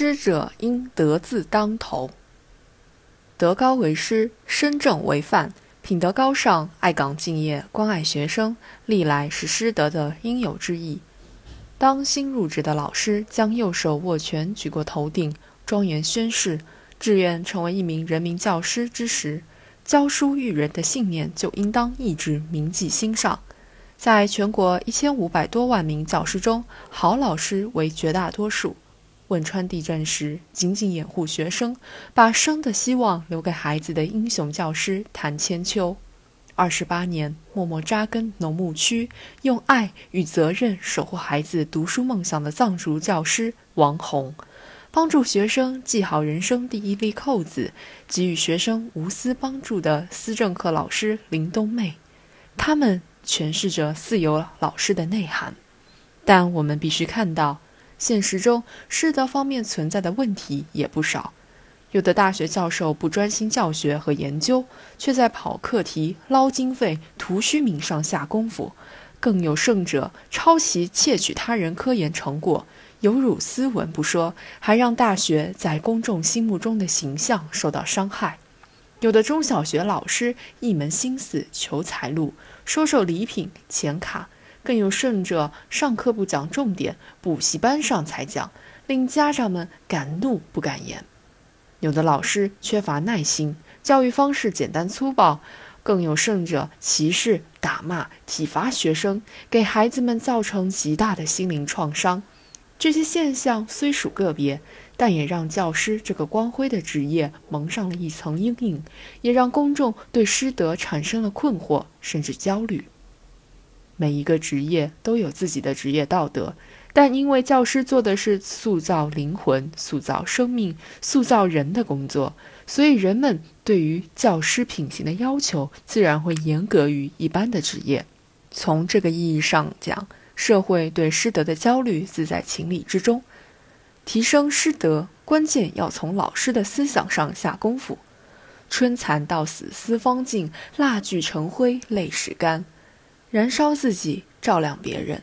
师者，应德字当头。德高为师，身正为范，品德高尚，爱岗敬业，关爱学生，历来是师德的应有之义。当新入职的老师将右手握拳举过头顶，庄严宣誓，志愿成为一名人民教师之时，教书育人的信念就应当一直铭记心上。在全国一千五百多万名教师中，好老师为绝大多数。汶川地震时，紧紧掩护学生，把生的希望留给孩子的英雄教师谭千秋；二十八年默默扎根农牧区，用爱与责任守护孩子读书梦想的藏族教师王红；帮助学生系好人生第一粒扣子，给予学生无私帮助的思政课老师林冬妹。他们诠释着四有老师的内涵，但我们必须看到。现实中，师德方面存在的问题也不少。有的大学教授不专心教学和研究，却在跑课题、捞经费、图虚名上下功夫；更有甚者，抄袭窃取他人科研成果，有辱斯文不说，还让大学在公众心目中的形象受到伤害。有的中小学老师一门心思求财路，收受礼品、钱卡。更有甚者，上课不讲重点，补习班上才讲，令家长们敢怒不敢言。有的老师缺乏耐心，教育方式简单粗暴；更有甚者，歧视、打骂、体罚学生，给孩子们造成极大的心灵创伤。这些现象虽属个别，但也让教师这个光辉的职业蒙上了一层阴影，也让公众对师德产生了困惑，甚至焦虑。每一个职业都有自己的职业道德，但因为教师做的是塑造灵魂、塑造生命、塑造人的工作，所以人们对于教师品行的要求自然会严格于一般的职业。从这个意义上讲，社会对师德的焦虑自在情理之中。提升师德，关键要从老师的思想上下功夫。春蚕到死丝方尽，蜡炬成灰泪始干。燃烧自己，照亮别人，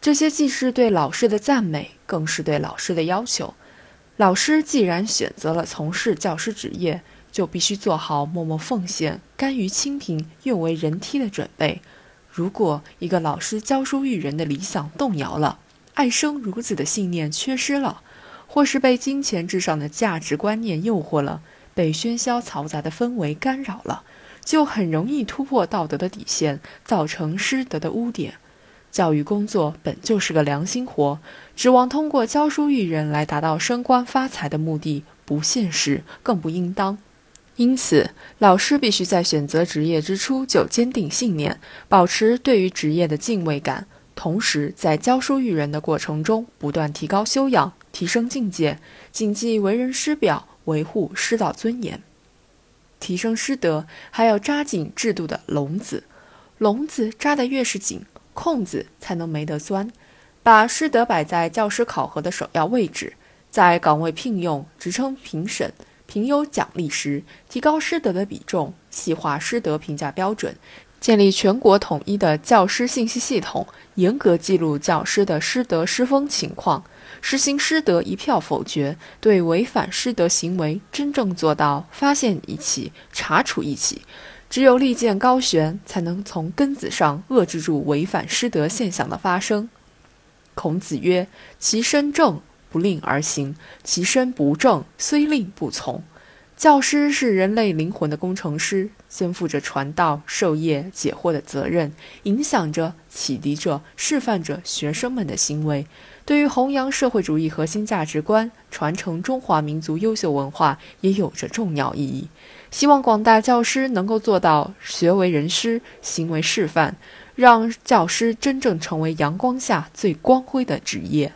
这些既是对老师的赞美，更是对老师的要求。老师既然选择了从事教师职业，就必须做好默默奉献、甘于清贫、愿为人梯的准备。如果一个老师教书育人的理想动摇了，爱生如子的信念缺失了，或是被金钱至上的价值观念诱惑了，被喧嚣嘈杂的氛围干扰了。就很容易突破道德的底线，造成师德的污点。教育工作本就是个良心活，指望通过教书育人来达到升官发财的目的，不现实，更不应当。因此，老师必须在选择职业之初就坚定信念，保持对于职业的敬畏感，同时在教书育人的过程中不断提高修养，提升境界，谨记为人师表，维护师道尊严。提升师德，还要扎紧制度的笼子。笼子扎得越是紧，空子才能没得钻。把师德摆在教师考核的首要位置，在岗位聘用、职称评审、评优奖励时，提高师德的比重，细化师德评价标准，建立全国统一的教师信息系统，严格记录教师的师德师风情况。实行师德一票否决，对违反师德行为真正做到发现一起、查处一起。只有利剑高悬，才能从根子上遏制住违反师德现象的发生。孔子曰：“其身正，不令而行；其身不正，虽令不从。”教师是人类灵魂的工程师，肩负着传道授业解惑的责任，影响着、启迪着、示范着学生们的行为。对于弘扬社会主义核心价值观、传承中华民族优秀文化，也有着重要意义。希望广大教师能够做到学为人师，行为示范，让教师真正成为阳光下最光辉的职业。